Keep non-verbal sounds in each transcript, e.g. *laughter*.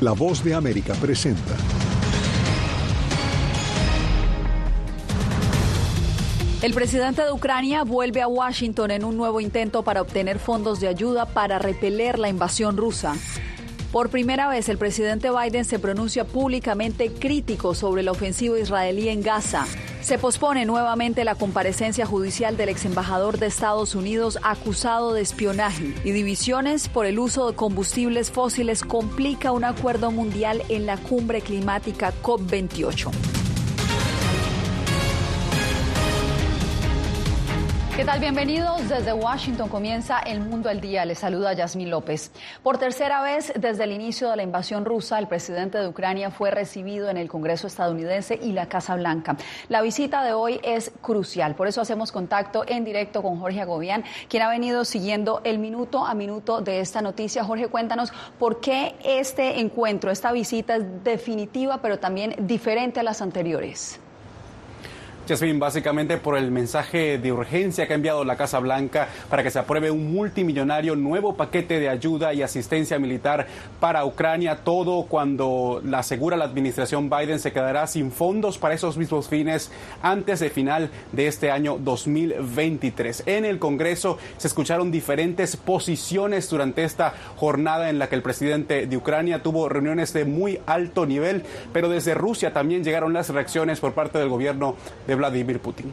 La voz de América presenta. El presidente de Ucrania vuelve a Washington en un nuevo intento para obtener fondos de ayuda para repeler la invasión rusa. Por primera vez, el presidente Biden se pronuncia públicamente crítico sobre la ofensiva israelí en Gaza. Se pospone nuevamente la comparecencia judicial del ex embajador de Estados Unidos acusado de espionaje y divisiones por el uso de combustibles fósiles complica un acuerdo mundial en la cumbre climática COP28. ¿Qué tal? Bienvenidos. Desde Washington comienza El Mundo al Día. Les saluda Yasmín López. Por tercera vez desde el inicio de la invasión rusa, el presidente de Ucrania fue recibido en el Congreso estadounidense y la Casa Blanca. La visita de hoy es crucial. Por eso hacemos contacto en directo con Jorge Agobián, quien ha venido siguiendo el minuto a minuto de esta noticia. Jorge, cuéntanos por qué este encuentro, esta visita es definitiva, pero también diferente a las anteriores. Jasmine, básicamente por el mensaje de urgencia que ha enviado la Casa Blanca para que se apruebe un multimillonario nuevo paquete de ayuda y asistencia militar para Ucrania, todo cuando la asegura la administración Biden se quedará sin fondos para esos mismos fines antes de final de este año 2023. En el Congreso se escucharon diferentes posiciones durante esta jornada en la que el presidente de Ucrania tuvo reuniones de muy alto nivel, pero desde Rusia también llegaron las reacciones por parte del gobierno de Vladimir Putin.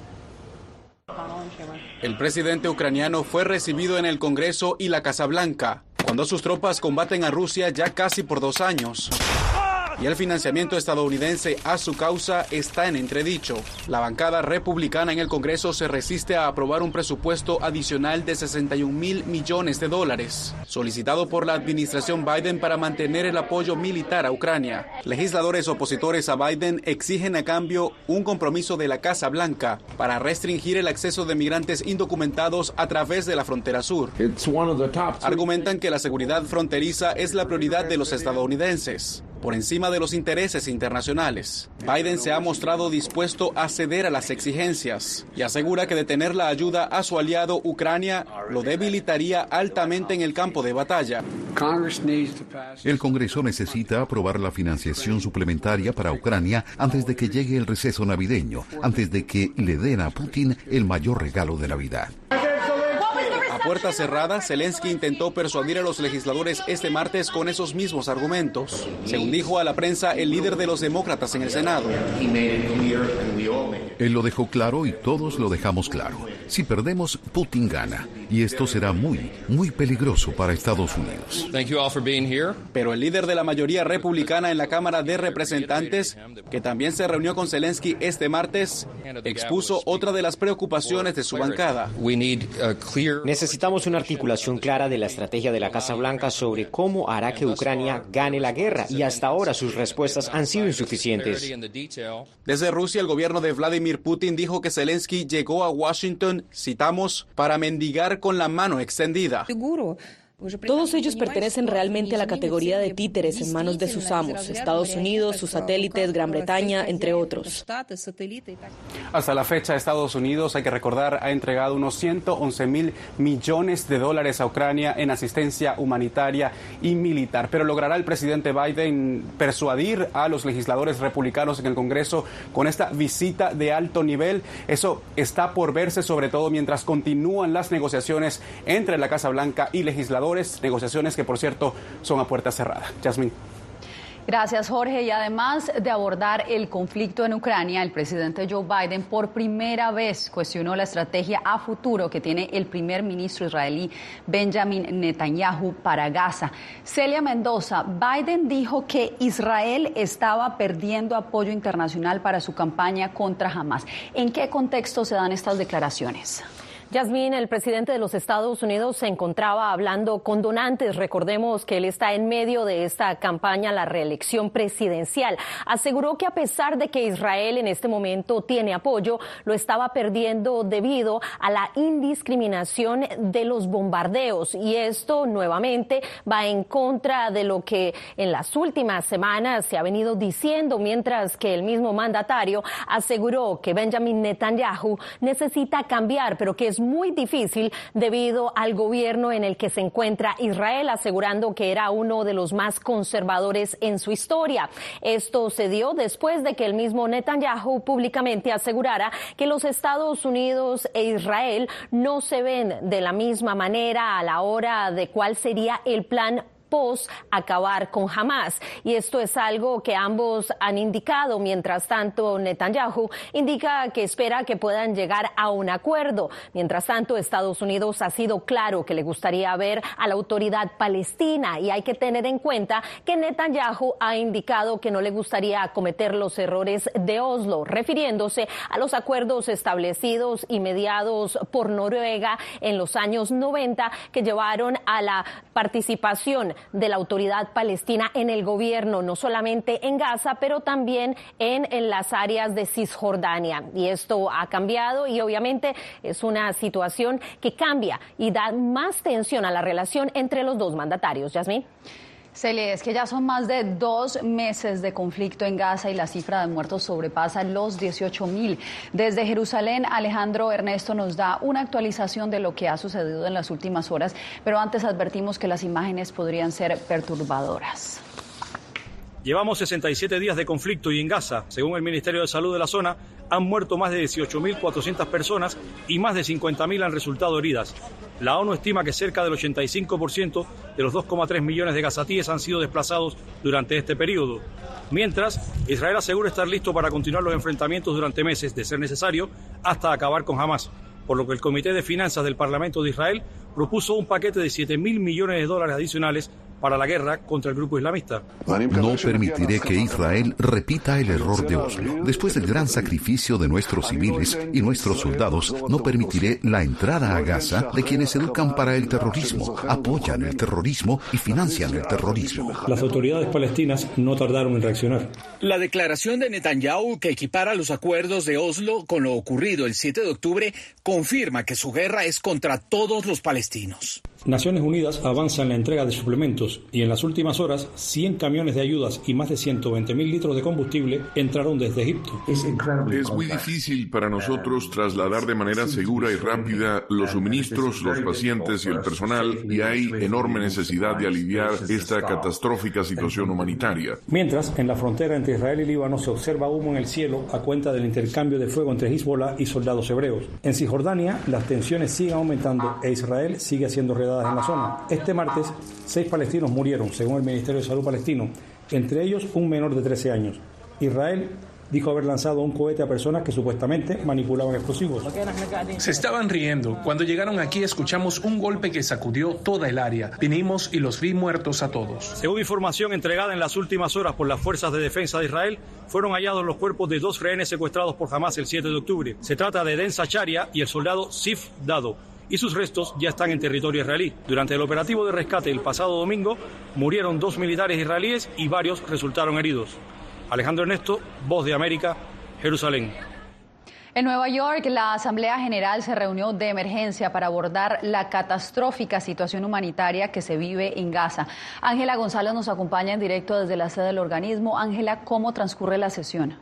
El presidente ucraniano fue recibido en el Congreso y la Casa Blanca, cuando sus tropas combaten a Rusia ya casi por dos años y el financiamiento estadounidense a su causa está en entredicho. La bancada republicana en el Congreso se resiste a aprobar un presupuesto adicional de 61 mil millones de dólares, solicitado por la administración Biden para mantener el apoyo militar a Ucrania. Legisladores opositores a Biden exigen a cambio un compromiso de la Casa Blanca para restringir el acceso de migrantes indocumentados a través de la frontera sur. Argumentan que la seguridad fronteriza es la prioridad de los estadounidenses por encima de los intereses internacionales. Biden se ha mostrado dispuesto a ceder a las exigencias y asegura que detener la ayuda a su aliado Ucrania lo debilitaría altamente en el campo de batalla. El Congreso necesita aprobar la financiación suplementaria para Ucrania antes de que llegue el receso navideño, antes de que le den a Putin el mayor regalo de Navidad. Puerta cerrada, Zelensky intentó persuadir a los legisladores este martes con esos mismos argumentos, según dijo a la prensa el líder de los demócratas en el Senado. Él lo dejó claro y todos lo dejamos claro. Si perdemos, Putin gana. Y esto será muy, muy peligroso para Estados Unidos. Pero el líder de la mayoría republicana en la Cámara de Representantes, que también se reunió con Zelensky este martes, expuso otra de las preocupaciones de su bancada. Necesitamos una articulación clara de la estrategia de la Casa Blanca sobre cómo hará que Ucrania gane la guerra y hasta ahora sus respuestas han sido insuficientes. Desde Rusia, el gobierno de Vladimir Putin dijo que Zelensky llegó a Washington, citamos, para mendigar con la mano extendida. Todos ellos pertenecen realmente a la categoría de títeres en manos de sus amos, Estados Unidos, sus satélites, Gran Bretaña, entre otros. Hasta la fecha, Estados Unidos, hay que recordar, ha entregado unos 111 mil millones de dólares a Ucrania en asistencia humanitaria y militar. Pero logrará el presidente Biden persuadir a los legisladores republicanos en el Congreso con esta visita de alto nivel. Eso está por verse, sobre todo mientras continúan las negociaciones entre la Casa Blanca y legisladores negociaciones que por cierto son a puerta cerrada. Jasmine. Gracias, Jorge. Y además de abordar el conflicto en Ucrania, el presidente Joe Biden por primera vez cuestionó la estrategia a futuro que tiene el primer ministro israelí Benjamin Netanyahu para Gaza. Celia Mendoza, Biden dijo que Israel estaba perdiendo apoyo internacional para su campaña contra Hamas. ¿En qué contexto se dan estas declaraciones? Yasmín, el presidente de los Estados Unidos se encontraba hablando con donantes. Recordemos que él está en medio de esta campaña, la reelección presidencial. Aseguró que a pesar de que Israel en este momento tiene apoyo, lo estaba perdiendo debido a la indiscriminación de los bombardeos. Y esto nuevamente va en contra de lo que en las últimas semanas se ha venido diciendo, mientras que el mismo mandatario aseguró que Benjamin Netanyahu necesita cambiar, pero que es muy difícil debido al gobierno en el que se encuentra Israel, asegurando que era uno de los más conservadores en su historia. Esto se dio después de que el mismo Netanyahu públicamente asegurara que los Estados Unidos e Israel no se ven de la misma manera a la hora de cuál sería el plan acabar con Hamas. Y esto es algo que ambos han indicado. Mientras tanto, Netanyahu indica que espera que puedan llegar a un acuerdo. Mientras tanto, Estados Unidos ha sido claro que le gustaría ver a la autoridad palestina y hay que tener en cuenta que Netanyahu ha indicado que no le gustaría cometer los errores de Oslo, refiriéndose a los acuerdos establecidos y mediados por Noruega en los años 90 que llevaron a la participación de la autoridad palestina en el gobierno, no solamente en Gaza, pero también en, en las áreas de Cisjordania. Y esto ha cambiado y obviamente es una situación que cambia y da más tensión a la relación entre los dos mandatarios. Yasmín. Celia, es que ya son más de dos meses de conflicto en Gaza y la cifra de muertos sobrepasa los 18 mil. Desde Jerusalén, Alejandro Ernesto nos da una actualización de lo que ha sucedido en las últimas horas, pero antes advertimos que las imágenes podrían ser perturbadoras. Llevamos 67 días de conflicto y en Gaza, según el Ministerio de Salud de la zona, han muerto más de 18.400 personas y más de 50.000 han resultado heridas. La ONU estima que cerca del 85% de los 2,3 millones de gazatíes han sido desplazados durante este periodo. Mientras, Israel asegura estar listo para continuar los enfrentamientos durante meses, de ser necesario, hasta acabar con Hamas, por lo que el Comité de Finanzas del Parlamento de Israel propuso un paquete de 7 mil millones de dólares adicionales para la guerra contra el grupo islamista. No permitiré que Israel repita el error de Oslo. Después del gran sacrificio de nuestros civiles y nuestros soldados, no permitiré la entrada a Gaza de quienes educan para el terrorismo, apoyan el terrorismo y financian el terrorismo. Las autoridades palestinas no tardaron en reaccionar. La declaración de Netanyahu que equipara los acuerdos de Oslo con lo ocurrido el 7 de octubre confirma que su guerra es contra todos los palestinos. Naciones Unidas avanza en la entrega de suplementos y en las últimas horas 100 camiones de ayudas y más de 120 mil litros de combustible entraron desde Egipto. Es muy difícil para nosotros trasladar de manera segura y rápida los suministros, los pacientes y el personal y hay enorme necesidad de aliviar esta catastrófica situación humanitaria. Mientras, en la frontera entre Israel y Líbano se observa humo en el cielo a cuenta del intercambio de fuego entre Hezbollah y soldados hebreos. En Cisjordania, las tensiones siguen aumentando e Israel sigue siendo en la zona. Este martes, seis palestinos murieron, según el Ministerio de Salud palestino, entre ellos un menor de 13 años. Israel dijo haber lanzado un cohete a personas que supuestamente manipulaban explosivos. Se estaban riendo. Cuando llegaron aquí escuchamos un golpe que sacudió toda el área. Vinimos y los vi muertos a todos. Según información entregada en las últimas horas por las Fuerzas de Defensa de Israel, fueron hallados los cuerpos de dos rehenes secuestrados por Hamas el 7 de octubre. Se trata de Den Sacharia y el soldado Sif Dado y sus restos ya están en territorio israelí. Durante el operativo de rescate el pasado domingo murieron dos militares israelíes y varios resultaron heridos. Alejandro Ernesto, Voz de América, Jerusalén. En Nueva York, la Asamblea General se reunió de emergencia para abordar la catastrófica situación humanitaria que se vive en Gaza. Ángela González nos acompaña en directo desde la sede del organismo. Ángela, ¿cómo transcurre la sesión?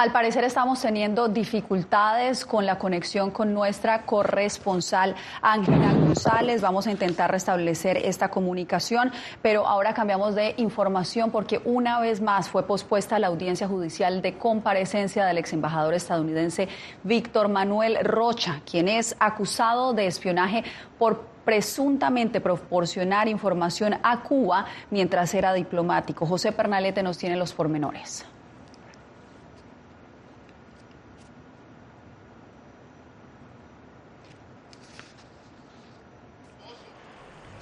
Al parecer estamos teniendo dificultades con la conexión con nuestra corresponsal Ángela González. Vamos a intentar restablecer esta comunicación, pero ahora cambiamos de información porque una vez más fue pospuesta la audiencia judicial de comparecencia del ex embajador estadounidense Víctor Manuel Rocha, quien es acusado de espionaje por presuntamente proporcionar información a Cuba mientras era diplomático. José Pernalete nos tiene los pormenores.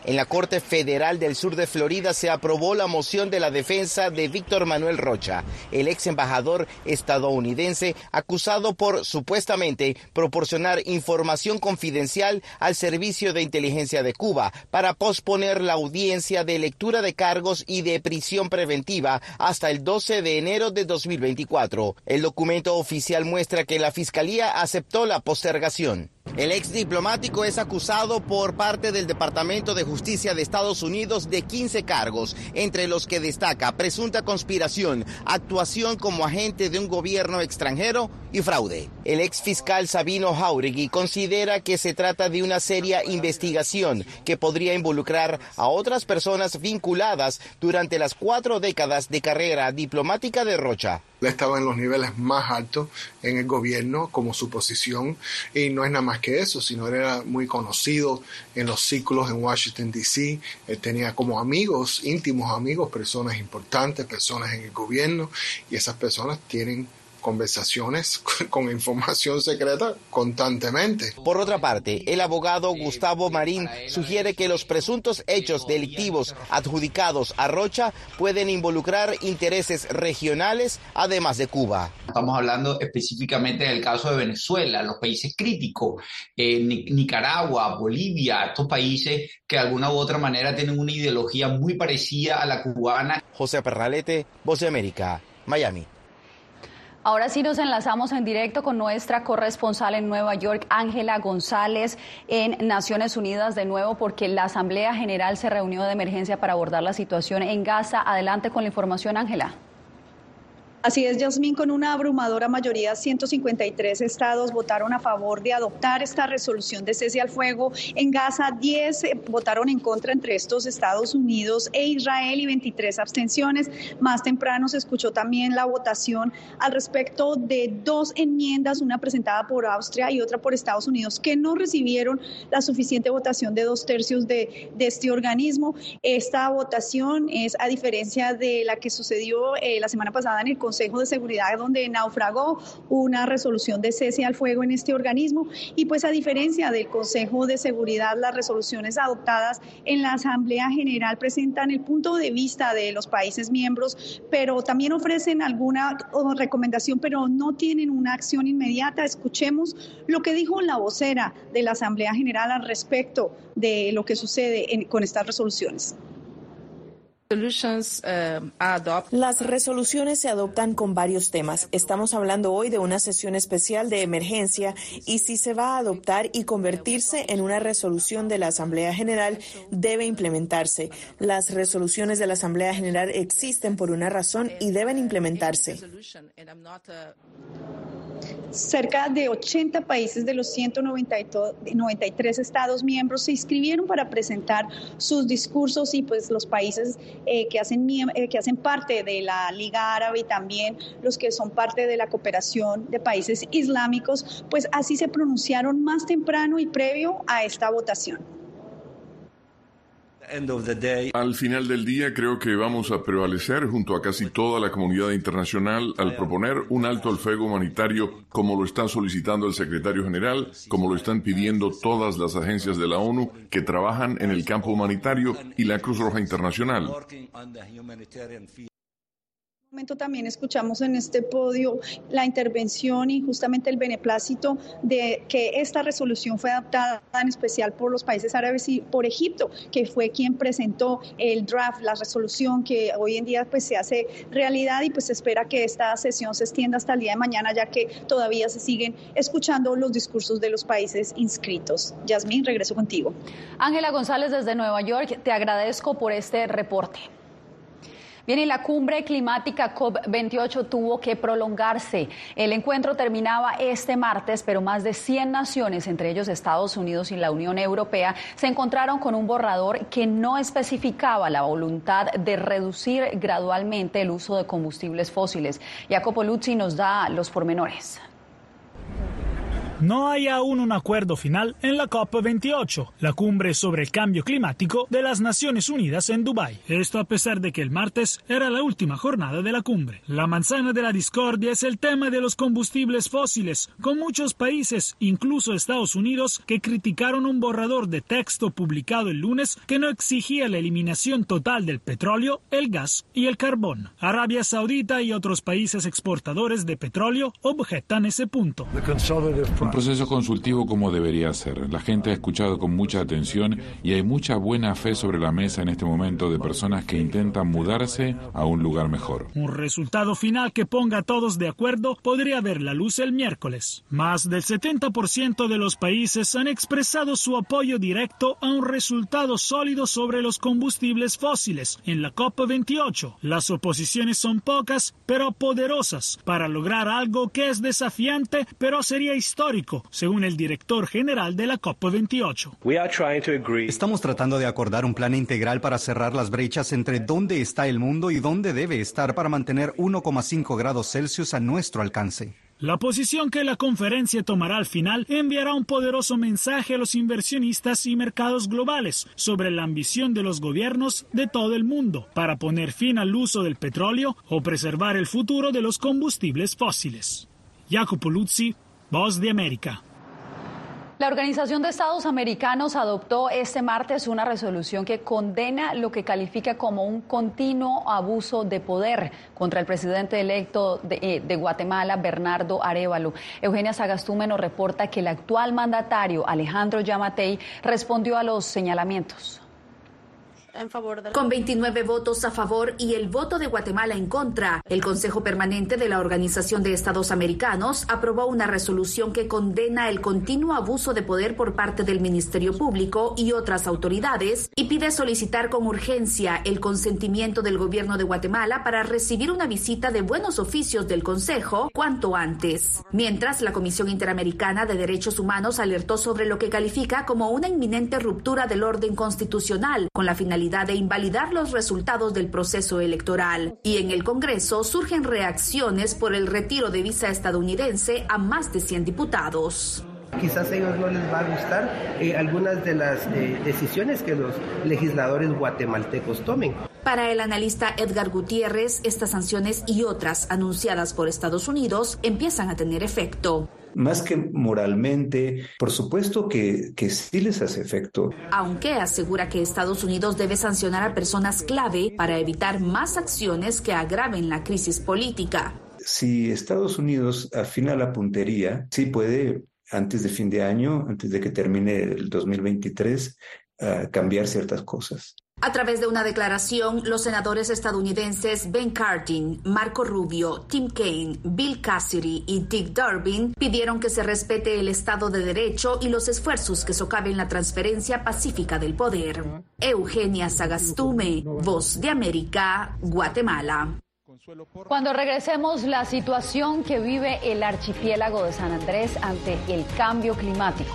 En la Corte Federal del Sur de Florida se aprobó la moción de la defensa de Víctor Manuel Rocha, el ex embajador estadounidense acusado por supuestamente proporcionar información confidencial al Servicio de Inteligencia de Cuba para posponer la audiencia de lectura de cargos y de prisión preventiva hasta el 12 de enero de 2024. El documento oficial muestra que la Fiscalía aceptó la postergación. El ex diplomático es acusado por parte del Departamento de Justicia de Estados Unidos de 15 cargos, entre los que destaca presunta conspiración, actuación como agente de un gobierno extranjero y fraude. El ex fiscal Sabino Jauregui considera que se trata de una seria investigación que podría involucrar a otras personas vinculadas durante las cuatro décadas de carrera diplomática de Rocha. En los niveles más altos en el gobierno como su posición y no es nada más que eso, sino era muy conocido en los círculos en Washington, D.C. Tenía como amigos, íntimos amigos, personas importantes, personas en el gobierno y esas personas tienen conversaciones *laughs* con información secreta constantemente. Por otra parte, el abogado Gustavo Marín sugiere que los presuntos hechos delictivos adjudicados a Rocha pueden involucrar intereses regionales además de Cuba. Estamos hablando específicamente del caso de Venezuela, los países críticos, eh, Nicaragua, Bolivia, estos países que de alguna u otra manera tienen una ideología muy parecida a la cubana. José Perralete, Voz de América, Miami. Ahora sí nos enlazamos en directo con nuestra corresponsal en Nueva York, Ángela González, en Naciones Unidas de nuevo, porque la Asamblea General se reunió de emergencia para abordar la situación en Gaza. Adelante con la información, Ángela. Así es, Yasmín, con una abrumadora mayoría, 153 estados votaron a favor de adoptar esta resolución de cese al fuego. En Gaza, 10 eh, votaron en contra entre estos Estados Unidos e Israel y 23 abstenciones. Más temprano se escuchó también la votación al respecto de dos enmiendas, una presentada por Austria y otra por Estados Unidos, que no recibieron la suficiente votación de dos tercios de, de este organismo. Esta votación es a diferencia de la que sucedió eh, la semana pasada en el Consejo de Seguridad donde naufragó una resolución de cese al fuego en este organismo y pues a diferencia del Consejo de Seguridad las resoluciones adoptadas en la Asamblea General presentan el punto de vista de los países miembros, pero también ofrecen alguna recomendación, pero no tienen una acción inmediata. Escuchemos lo que dijo la vocera de la Asamblea General al respecto de lo que sucede con estas resoluciones. Um, Las resoluciones se adoptan con varios temas. Estamos hablando hoy de una sesión especial de emergencia y si se va a adoptar y convertirse en una resolución de la Asamblea General, debe implementarse. Las resoluciones de la Asamblea General existen por una razón y deben implementarse. Cerca de 80 países de los 193 estados miembros se inscribieron para presentar sus discursos y pues los países eh, que, hacen, eh, que hacen parte de la Liga Árabe y también los que son parte de la cooperación de países islámicos, pues así se pronunciaron más temprano y previo a esta votación. Al final del día creo que vamos a prevalecer junto a casi toda la comunidad internacional al proponer un alto al fuego humanitario como lo está solicitando el secretario general, como lo están pidiendo todas las agencias de la ONU que trabajan en el campo humanitario y la Cruz Roja Internacional también escuchamos en este podio la intervención y justamente el beneplácito de que esta resolución fue adaptada en especial por los países árabes y por Egipto, que fue quien presentó el draft, la resolución que hoy en día pues se hace realidad y pues se espera que esta sesión se extienda hasta el día de mañana ya que todavía se siguen escuchando los discursos de los países inscritos. Yasmín, regreso contigo. Ángela González desde Nueva York, te agradezco por este reporte. Bien, y la cumbre climática COP28 tuvo que prolongarse. El encuentro terminaba este martes, pero más de 100 naciones, entre ellos Estados Unidos y la Unión Europea, se encontraron con un borrador que no especificaba la voluntad de reducir gradualmente el uso de combustibles fósiles. Jacopo Luzzi nos da los pormenores. No hay aún un acuerdo final en la COP28, la cumbre sobre el cambio climático de las Naciones Unidas en Dubái. Esto a pesar de que el martes era la última jornada de la cumbre. La manzana de la discordia es el tema de los combustibles fósiles, con muchos países, incluso Estados Unidos, que criticaron un borrador de texto publicado el lunes que no exigía la eliminación total del petróleo, el gas y el carbón. Arabia Saudita y otros países exportadores de petróleo objetan ese punto. Un proceso consultivo como debería ser. La gente ha escuchado con mucha atención y hay mucha buena fe sobre la mesa en este momento de personas que intentan mudarse a un lugar mejor. Un resultado final que ponga a todos de acuerdo podría ver la luz el miércoles. Más del 70% de los países han expresado su apoyo directo a un resultado sólido sobre los combustibles fósiles en la COP28. Las oposiciones son pocas, pero poderosas para lograr algo que es desafiante, pero sería histórico, según el director general de la COP28. Estamos tratando de acordar un plan integral para cerrar las brechas entre dónde está el mundo y dónde debe estar para mantener 1,5 grados Celsius a nuestro alcance. La posición que la conferencia tomará al final enviará un poderoso mensaje a los inversionistas y mercados globales sobre la ambición de los gobiernos de todo el mundo para poner fin al uso del petróleo o preservar el futuro de los combustibles fósiles. Jacopo Luzzi, Voz de América. La Organización de Estados Americanos adoptó este martes una resolución que condena lo que califica como un continuo abuso de poder contra el presidente electo de, eh, Guatemala, Bernardo Arevalo. Eugenia Sagastume nos reporta que el actual mandatario, Alejandro Yamatei, respondió a los señalamientos. Con 29 votos a favor y el voto de Guatemala en contra, el Consejo Permanente de la Organización de Estados Americanos aprobó una resolución que condena el continuo abuso de poder por parte del Ministerio Público y otras autoridades y pide solicitar con urgencia el consentimiento del gobierno de Guatemala para recibir una visita de buenos oficios del Consejo cuanto antes. Mientras, la Comisión Interamericana de Derechos Humanos alertó sobre lo que califica como una inminente ruptura del orden constitucional con la finalidad de invalidar los resultados del proceso electoral. Y en el Congreso surgen reacciones por el retiro de visa estadounidense a más de 100 diputados. Quizás a ellos no les va a gustar eh, algunas de las eh, decisiones que los legisladores guatemaltecos tomen. Para el analista Edgar Gutiérrez, estas sanciones y otras anunciadas por Estados Unidos empiezan a tener efecto más que moralmente, por supuesto que, que sí les hace efecto. Aunque asegura que Estados Unidos debe sancionar a personas clave para evitar más acciones que agraven la crisis política. Si Estados Unidos afina la puntería, sí puede, antes de fin de año, antes de que termine el 2023, uh, cambiar ciertas cosas. A través de una declaración, los senadores estadounidenses Ben Cardin, Marco Rubio, Tim Kaine, Bill Cassidy y Dick Durbin pidieron que se respete el Estado de Derecho y los esfuerzos que socaven la transferencia pacífica del poder. Eugenia Sagastume, Voz de América, Guatemala. Cuando regresemos, la situación que vive el archipiélago de San Andrés ante el cambio climático.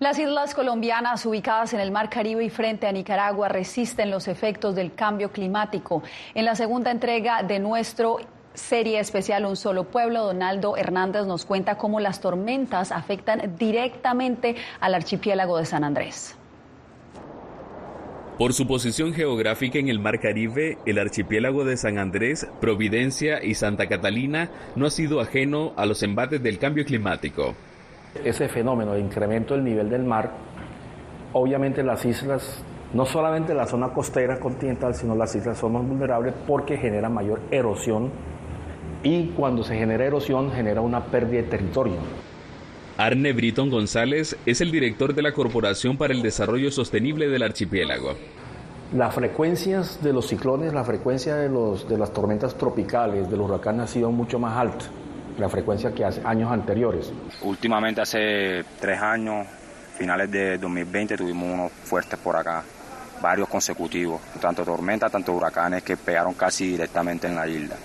Las islas colombianas ubicadas en el Mar Caribe y frente a Nicaragua resisten los efectos del cambio climático. En la segunda entrega de nuestro serie especial Un Solo Pueblo, Donaldo Hernández nos cuenta cómo las tormentas afectan directamente al archipiélago de San Andrés. Por su posición geográfica en el Mar Caribe, el archipiélago de San Andrés, Providencia y Santa Catalina no ha sido ajeno a los embates del cambio climático. Ese fenómeno de incremento del nivel del mar, obviamente las islas, no solamente la zona costera continental, sino las islas son más vulnerables porque genera mayor erosión y cuando se genera erosión genera una pérdida de territorio. Arne Britton González es el director de la Corporación para el Desarrollo Sostenible del Archipiélago. Las frecuencias de los ciclones, la frecuencia de, los, de las tormentas tropicales, de los huracanes ha sido mucho más alta, la frecuencia que hace años anteriores. Últimamente hace tres años, finales de 2020, tuvimos unos fuertes por acá, varios consecutivos, tanto tormentas, tanto huracanes que pegaron casi directamente en la isla.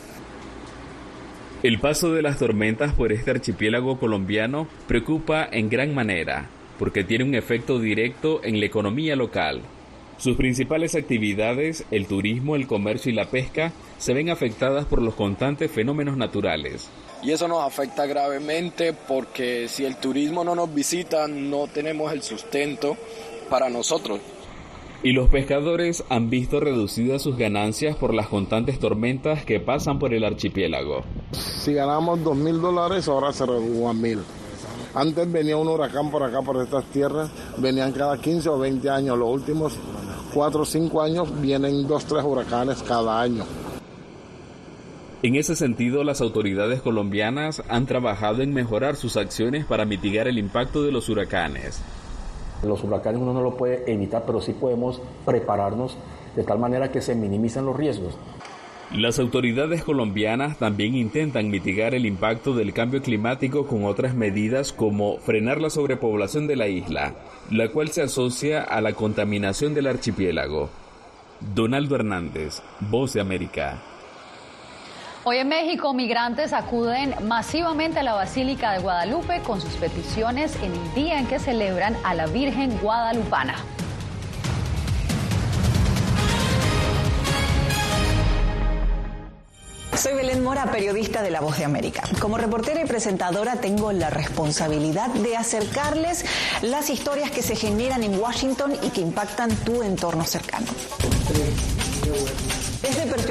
El paso de las tormentas por este archipiélago colombiano preocupa en gran manera, porque tiene un efecto directo en la economía local. Sus principales actividades, el turismo, el comercio y la pesca, se ven afectadas por los constantes fenómenos naturales. Y eso nos afecta gravemente porque si el turismo no nos visita, no tenemos el sustento para nosotros. Y los pescadores han visto reducidas sus ganancias por las constantes tormentas que pasan por el archipiélago. Si ganamos dos mil dólares, ahora se redujo a mil. Antes venía un huracán por acá, por estas tierras, venían cada 15 o 20 años. Los últimos 4 o 5 años vienen dos, tres huracanes cada año. En ese sentido, las autoridades colombianas han trabajado en mejorar sus acciones para mitigar el impacto de los huracanes. Los huracanes uno no lo puede evitar, pero sí podemos prepararnos de tal manera que se minimizan los riesgos. Las autoridades colombianas también intentan mitigar el impacto del cambio climático con otras medidas como frenar la sobrepoblación de la isla, la cual se asocia a la contaminación del archipiélago. Donaldo Hernández, Voz de América. Hoy en México, migrantes acuden masivamente a la Basílica de Guadalupe con sus peticiones en el día en que celebran a la Virgen Guadalupana. Soy Belén Mora, periodista de La Voz de América. Como reportera y presentadora tengo la responsabilidad de acercarles las historias que se generan en Washington y que impactan tu entorno cercano.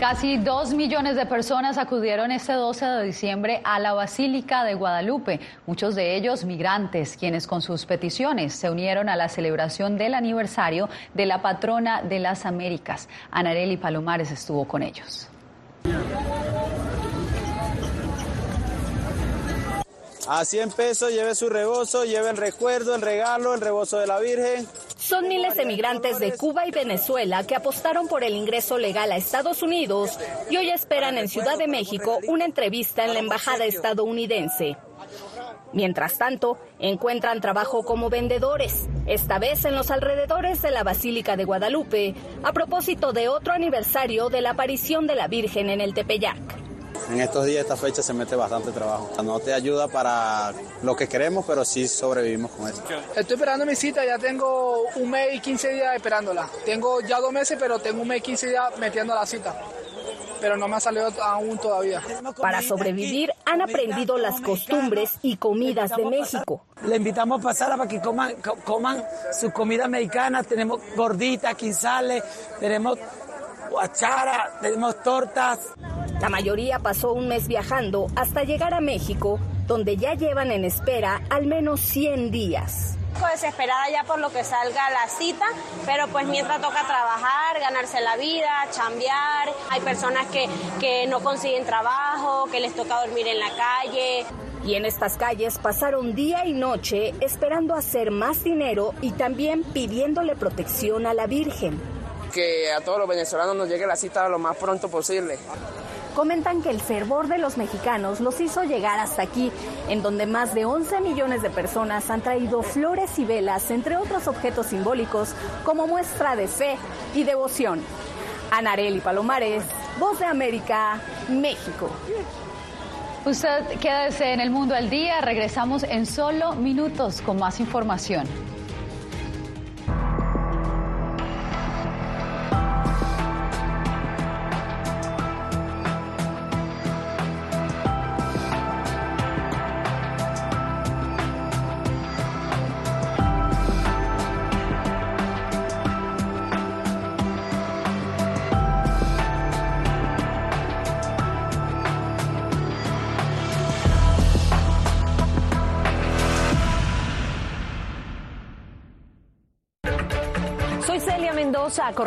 Casi dos millones de personas acudieron este 12 de diciembre a la Basílica de Guadalupe, muchos de ellos migrantes, quienes con sus peticiones se unieron a la celebración del aniversario de la patrona de las Américas. Anareli Palomares estuvo con ellos. A 100 pesos lleve su rebozo, lleve el recuerdo, el regalo, el rebozo de la Virgen. Son miles de migrantes de Cuba y Venezuela que apostaron por el ingreso legal a Estados Unidos y hoy esperan en Ciudad de México una entrevista en la embajada estadounidense. Mientras tanto, encuentran trabajo como vendedores, esta vez en los alrededores de la Basílica de Guadalupe, a propósito de otro aniversario de la aparición de la Virgen en el Tepeyac. En estos días, esta fecha se mete bastante trabajo. No te ayuda para lo que queremos, pero sí sobrevivimos con eso. Estoy esperando mi cita, ya tengo un mes y 15 días esperándola. Tengo ya dos meses, pero tengo un mes y 15 días metiendo la cita pero no me ha salido aún todavía. Para sobrevivir han aprendido las costumbres y comidas de México. Le invitamos a pasar para que coman, coman su comida mexicana. Tenemos gorditas, quinzales, tenemos guachara, tenemos tortas. La mayoría pasó un mes viajando hasta llegar a México, donde ya llevan en espera al menos 100 días desesperada ya por lo que salga la cita, pero pues mientras toca trabajar, ganarse la vida, chambear. Hay personas que, que no consiguen trabajo, que les toca dormir en la calle. Y en estas calles pasaron día y noche esperando hacer más dinero y también pidiéndole protección a la Virgen. Que a todos los venezolanos nos llegue la cita lo más pronto posible comentan que el fervor de los mexicanos los hizo llegar hasta aquí, en donde más de 11 millones de personas han traído flores y velas, entre otros objetos simbólicos, como muestra de fe y devoción. Anareli Palomares, Voz de América, México. Usted quédese en el mundo al día, regresamos en solo minutos con más información.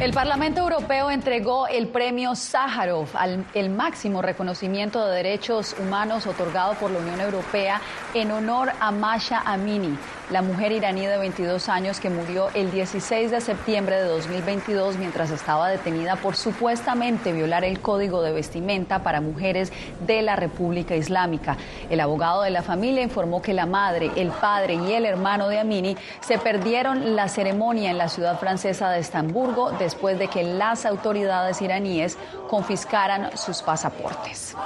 El Parlamento Europeo entregó el premio Sájarov, el máximo reconocimiento de derechos humanos otorgado por la Unión Europea en honor a Masha Amini, la mujer iraní de 22 años que murió el 16 de septiembre de 2022 mientras estaba detenida por supuestamente violar el código de vestimenta para mujeres de la República Islámica. El abogado de la familia informó que la madre, el padre y el hermano de Amini se perdieron la ceremonia en la ciudad francesa de Estamburgo después de que las autoridades iraníes confiscaran sus pasaportes.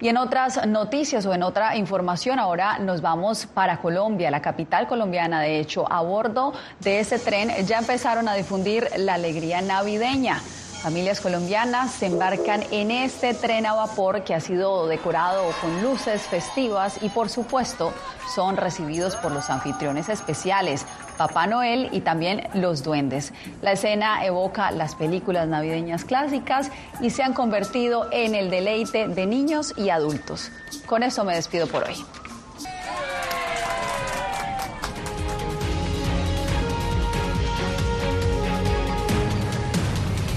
Y en otras noticias o en otra información, ahora nos vamos para Colombia, la capital colombiana. De hecho, a bordo de ese tren ya empezaron a difundir la alegría navideña. Familias colombianas se embarcan en este tren a vapor que ha sido decorado con luces festivas y por supuesto son recibidos por los anfitriones especiales, Papá Noel y también los duendes. La escena evoca las películas navideñas clásicas y se han convertido en el deleite de niños y adultos. Con eso me despido por hoy.